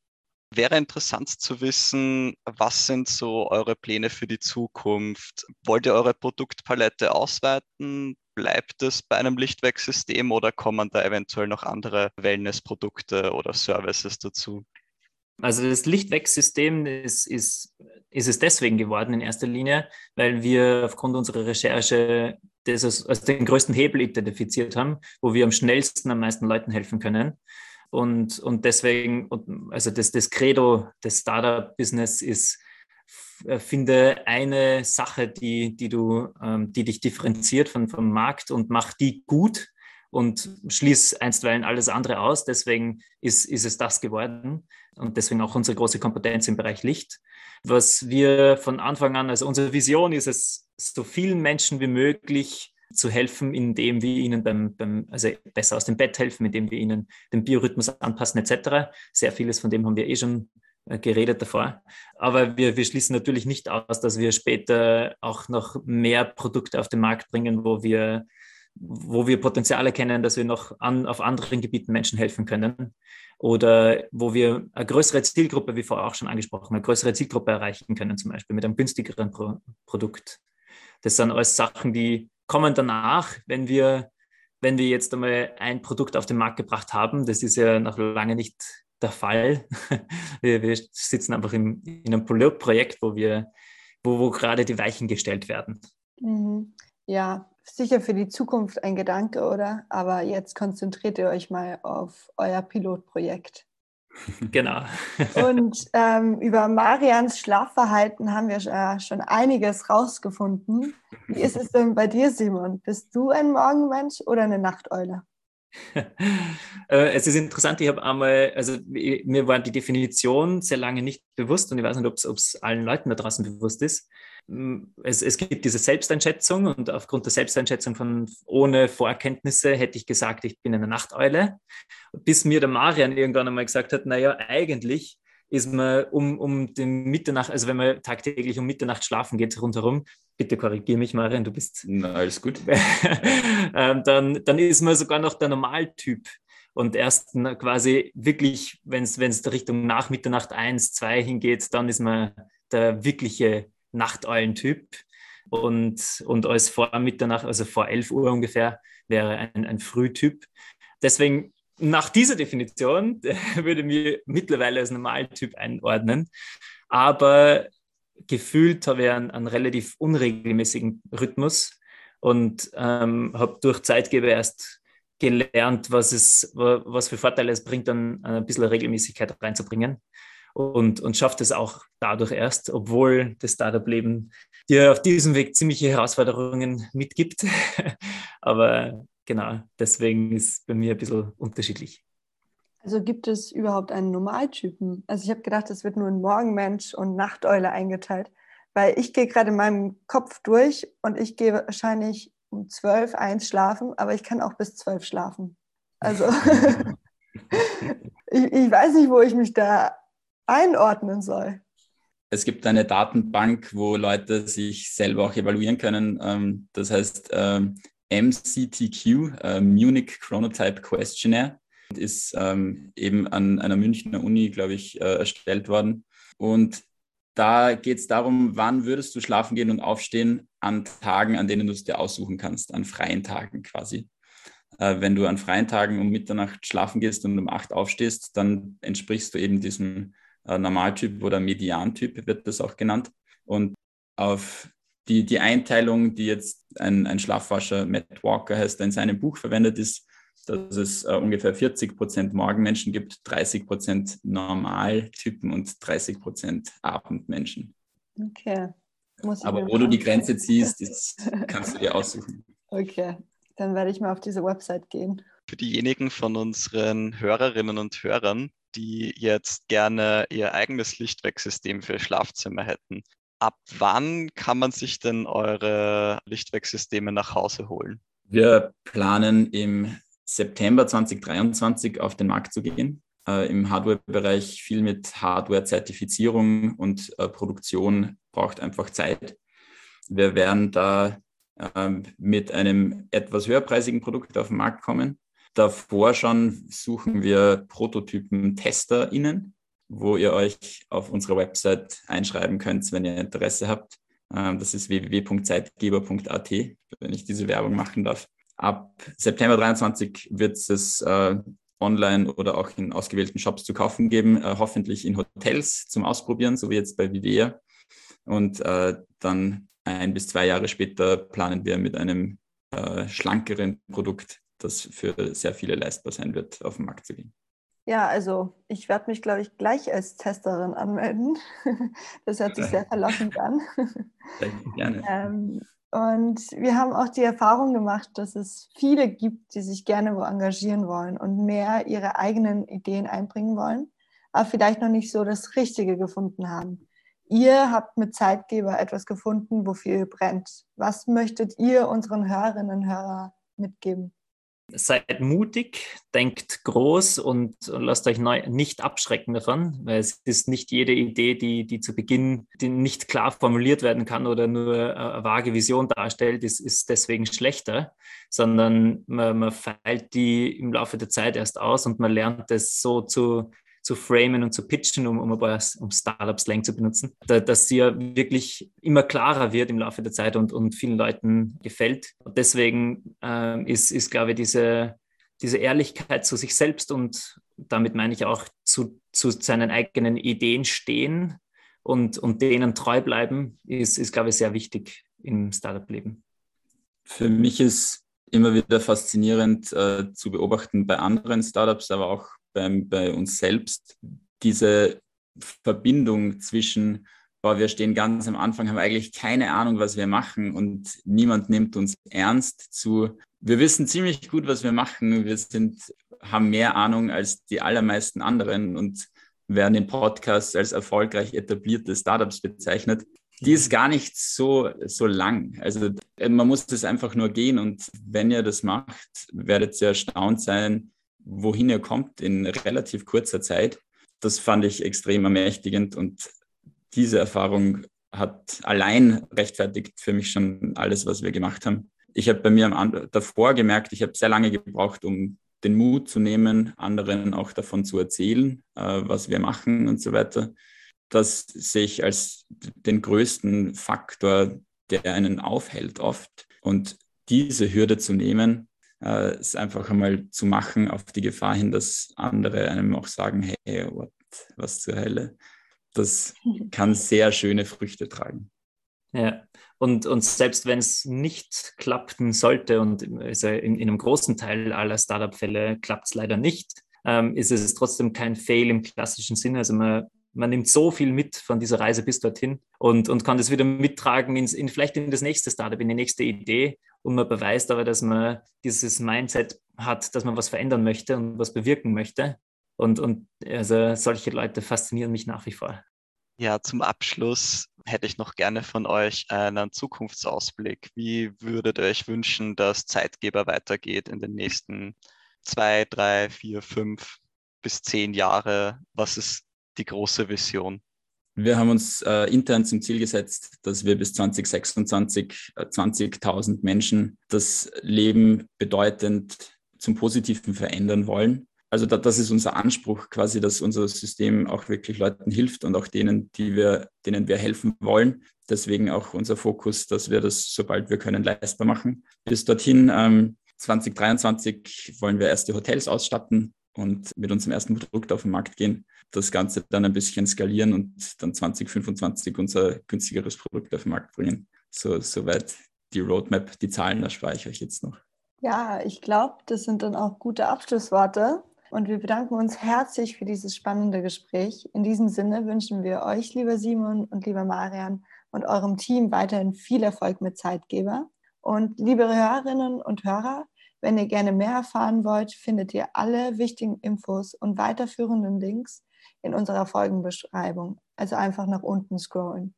Wäre interessant zu wissen, was sind so eure Pläne für die Zukunft? Wollt ihr eure Produktpalette ausweiten? Bleibt es bei einem Lichtwerksystem oder kommen da eventuell noch andere Wellnessprodukte oder Services dazu? Also das Lichtwegsystem ist, ist, ist es deswegen geworden in erster Linie, weil wir aufgrund unserer Recherche das als, als den größten Hebel identifiziert haben, wo wir am schnellsten am meisten Leuten helfen können. Und, und deswegen, also das, das Credo des Startup-Business ist, äh, finde eine Sache, die, die, du, ähm, die dich differenziert von, vom Markt und mach die gut und schließ einstweilen alles andere aus. Deswegen ist, ist es das geworden und deswegen auch unsere große Kompetenz im Bereich Licht. Was wir von Anfang an, also unsere Vision ist es, so vielen Menschen wie möglich zu helfen, indem wir ihnen beim, beim, also besser aus dem Bett helfen, indem wir ihnen den Biorhythmus anpassen etc. Sehr vieles von dem haben wir eh schon äh, geredet davor. Aber wir, wir schließen natürlich nicht aus, dass wir später auch noch mehr Produkte auf den Markt bringen, wo wir, wo wir Potenziale kennen, dass wir noch an, auf anderen Gebieten Menschen helfen können. Oder wo wir eine größere Zielgruppe, wie vorher auch schon angesprochen, eine größere Zielgruppe erreichen können, zum Beispiel mit einem günstigeren Pro Produkt. Das sind alles Sachen, die kommen danach, wenn wir, wenn wir jetzt einmal ein Produkt auf den Markt gebracht haben. Das ist ja noch lange nicht der Fall. *laughs* Wir, wir sitzen einfach im, in einem Pilotprojekt, wo wir, wo, wo gerade die Weichen gestellt werden. Mhm. Ja, sicher für die Zukunft ein Gedanke, oder? Aber jetzt konzentriert ihr euch mal auf euer Pilotprojekt. Genau. Und ähm, über Marians Schlafverhalten haben wir äh, schon einiges rausgefunden. Wie ist es denn bei dir, Simon? Bist du ein Morgenmensch oder eine Nachteule? *laughs* Äh, es ist interessant, ich habe einmal, also mir war die Definition sehr lange nicht bewusst und ich weiß nicht, ob es allen Leuten da draußen bewusst ist es, es gibt diese Selbsteinschätzung und aufgrund der Selbsteinschätzung von ohne Vorkenntnisse hätte ich gesagt, ich bin eine Nachteule. Bis mir der Marian irgendwann einmal gesagt hat, naja, eigentlich ist man um, um den Mitternacht, also wenn man tagtäglich um Mitternacht schlafen geht rundherum, bitte korrigiere mich, Marian, du bist. Na, alles gut. *laughs* Ähm, dann, dann ist man sogar noch der Normaltyp. Und erst quasi wirklich, wenn es Richtung nach Mitternacht 1, 2 hingeht, dann ist man der wirkliche Nachteulentyp. Und, und als vor Mitternacht, also vor 11 Uhr ungefähr, wäre ein, ein Frühtyp. Deswegen, nach dieser Definition würde mir mittlerweile als Normaltyp einordnen. Aber gefühlt habe ich einen, einen relativ unregelmäßigen Rhythmus und ähm, habe durch Zeitgeber erst gelernt, was, es, was für Vorteile es bringt, dann ein bisschen Regelmäßigkeit reinzubringen und, und schafft es auch dadurch erst, obwohl das Startup-Leben dir auf diesem Weg ziemliche Herausforderungen mitgibt. *laughs* Aber genau, deswegen ist es bei mir ein bisschen unterschiedlich. Also gibt es überhaupt einen Normaltypen? Also ich habe gedacht, es wird nur ein Morgenmensch und Nachteule eingeteilt, weil ich gehe gerade in meinem Kopf durch und ich gehe wahrscheinlich um zwölf, eins schlafen, aber ich kann auch bis zwölf schlafen. Also *laughs* *laughs* ich, ich weiß nicht, wo ich mich da einordnen soll. Es gibt eine Datenbank, wo Leute sich selber auch evaluieren können. Ähm, das heißt MCTQ, äh, Munich Chronotype Questionnaire, ist ähm, eben an einer Münchner Uni, glaube ich, äh, erstellt worden. Und da geht es darum, wann würdest du schlafen gehen und aufstehen an Tagen, an denen du es dir aussuchen kannst, an freien Tagen quasi. Äh, wenn du an freien Tagen um Mitternacht schlafen gehst und um acht aufstehst, dann entsprichst du eben diesem äh, Normaltyp oder Mediantyp wird das auch genannt. Und auf die, die Einteilung, die jetzt ein, ein Schlafwascher, Matt Walker heißt, in seinem Buch verwendet ist, dass es äh, ungefähr 40 Prozent Morgenmenschen gibt, 30 Prozent Normaltypen und 30 Prozent Abendmenschen. Okay. Aber wo du die Grenze *laughs* ziehst, ist, kannst du dir aussuchen. Okay, dann werde ich mal auf diese Website gehen. Für diejenigen von unseren Hörerinnen und Hörern, die jetzt gerne ihr eigenes Lichtwegsystem für Schlafzimmer hätten. Ab wann kann man sich denn eure Lichtwegsysteme nach Hause holen? Wir planen im September 2023 auf den Markt zu gehen. Äh, Im Hardware-Bereich viel mit Hardware-Zertifizierung und äh, Produktion braucht einfach Zeit. Wir werden da äh, mit einem etwas höherpreisigen Produkt auf den Markt kommen davor schon suchen wir Prototypen-TesterInnen, wo ihr euch auf unserer Website einschreiben könnt, wenn ihr Interesse habt. Ähm, das ist www.zeitgeber.at, wenn ich diese Werbung machen darf. Ab September 23 wird es äh, online oder auch in ausgewählten Shops zu kaufen geben, äh, hoffentlich in Hotels zum Ausprobieren, so wie jetzt bei Vivea. Und äh, dann ein bis zwei Jahre später planen wir mit einem äh, schlankeren Produkt, das für sehr viele leistbar sein wird, auf den Markt zu gehen. Ja, also ich werde mich, glaube ich, gleich als Testerin anmelden. *laughs* Das hört sich sehr verlockend an. *laughs* Gerne. Ähm, und wir haben auch die Erfahrung gemacht, dass es viele gibt, die sich gerne wo engagieren wollen und mehr ihre eigenen Ideen einbringen wollen, aber vielleicht noch nicht so das Richtige gefunden haben. Ihr habt mit Zeitgeber etwas gefunden, wofür ihr brennt. Was möchtet ihr unseren Hörerinnen und Hörern mitgeben? Seid mutig, denkt groß und lasst euch neu, nicht abschrecken davon, weil es ist nicht jede Idee, die, die zu Beginn die nicht klar formuliert werden kann oder nur eine vage Vision darstellt, ist, ist deswegen schlechter, sondern man, man feilt die im Laufe der Zeit erst aus und man lernt es so zu zu framen und zu pitchen, um, um, um Startup-Slang zu benutzen, da, dass sie ja wirklich immer klarer wird im Laufe der Zeit und, und vielen Leuten gefällt. Und deswegen ähm, ist, ist, glaube ich, diese, diese Ehrlichkeit zu sich selbst und damit meine ich auch zu, zu seinen eigenen Ideen stehen und, und denen treu bleiben, ist, ist, glaube ich, sehr wichtig im Startup-Leben. Für mich ist immer wieder faszinierend äh, zu beobachten bei anderen Startups, aber auch beim, bei uns selbst, diese Verbindung zwischen, boah, wir stehen ganz am Anfang, haben eigentlich keine Ahnung, was wir machen und niemand nimmt uns ernst zu, wir wissen ziemlich gut, was wir machen, wir sind, haben mehr Ahnung als die allermeisten anderen und werden in Podcasts als erfolgreich etablierte Startups bezeichnet. Die ist gar nicht so, so lang. Also man muss das einfach nur gehen und wenn ihr das macht, werdet ihr erstaunt sein, wohin er kommt in relativ kurzer Zeit. Das fand ich extrem ermächtigend und diese Erfahrung hat allein rechtfertigt für mich schon alles, was wir gemacht haben. Ich habe bei mir davor gemerkt, ich habe sehr lange gebraucht, um den Mut zu nehmen, anderen auch davon zu erzählen, äh, was wir machen und so weiter. Das sehe ich als den größten Faktor, der einen aufhält oft. Und diese Hürde zu nehmen, äh, es einfach einmal zu machen, auf die Gefahr hin, dass andere einem auch sagen, hey, what, was zur Hölle. Das *laughs* kann sehr schöne Früchte tragen. Ja, und, und selbst wenn es nicht klappen sollte, und also in, in einem großen Teil aller Startup-Fälle klappt es leider nicht, ähm, ist es trotzdem kein Fail im klassischen Sinne. Also man, man nimmt so viel mit von dieser Reise bis dorthin und, und kann das wieder mittragen, ins, in, vielleicht in das nächste Startup, in die nächste Idee. Und man beweist aber, dass man dieses Mindset hat, dass man was verändern möchte und was bewirken möchte. Und, und also solche Leute faszinieren mich nach wie vor. Ja, zum Abschluss hätte ich noch gerne von euch einen Zukunftsausblick. Wie würdet ihr euch wünschen, dass Zeitgeber weitergeht in den nächsten zwei, drei, vier, fünf bis zehn Jahre? Was ist die große Vision? Wir haben uns äh, intern zum Ziel gesetzt, dass wir bis 2026 äh, 20.000 Menschen das Leben bedeutend zum Positiven verändern wollen. Also da, das ist unser Anspruch quasi, dass unser System auch wirklich Leuten hilft und auch denen, die wir, denen wir helfen wollen. Deswegen auch unser Fokus, dass wir das, sobald wir können, leistbar machen. Bis dorthin, ähm, 2023 wollen wir erste Hotels ausstatten und mit unserem ersten Produkt auf den Markt gehen, das Ganze dann ein bisschen skalieren und dann 2025 unser günstigeres Produkt auf den Markt bringen. So, soweit die Roadmap, die Zahlen erspare ich euch jetzt noch. Ja, ich glaube, das sind dann auch gute Abschlussworte. Und wir bedanken uns herzlich für dieses spannende Gespräch. In diesem Sinne wünschen wir euch, lieber Simon und lieber Marian, und eurem Team weiterhin viel Erfolg mit Zeitgeber. Und liebe Hörerinnen und Hörer, wenn ihr gerne mehr erfahren wollt, findet ihr alle wichtigen Infos und weiterführenden Links in unserer Folgenbeschreibung. Also einfach nach unten scrollen.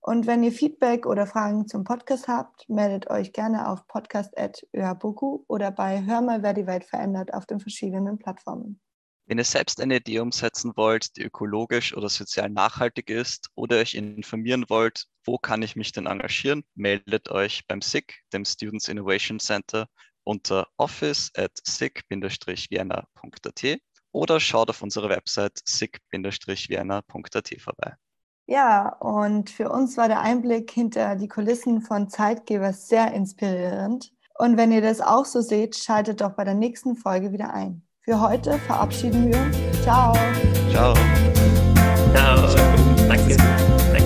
Und wenn ihr Feedback oder Fragen zum Podcast habt, meldet euch gerne auf podcast.öhaboku oder bei Hör mal, wer die Welt verändert auf den verschiedenen Plattformen. Wenn ihr selbst eine Idee umsetzen wollt, die ökologisch oder sozial nachhaltig ist oder euch informieren wollt, wo kann ich mich denn engagieren, meldet euch beim SIG, dem Students Innovation Center unter office at sick-vienna.at oder schaut auf unserer Website sick-vienna.at vorbei. Ja, und für uns war der Einblick hinter die Kulissen von Zeitgeber sehr inspirierend. Und wenn ihr das auch so seht, schaltet doch bei der nächsten Folge wieder ein. Für heute verabschieden wir uns. Ciao. Ciao. Ciao. Danke. Danke.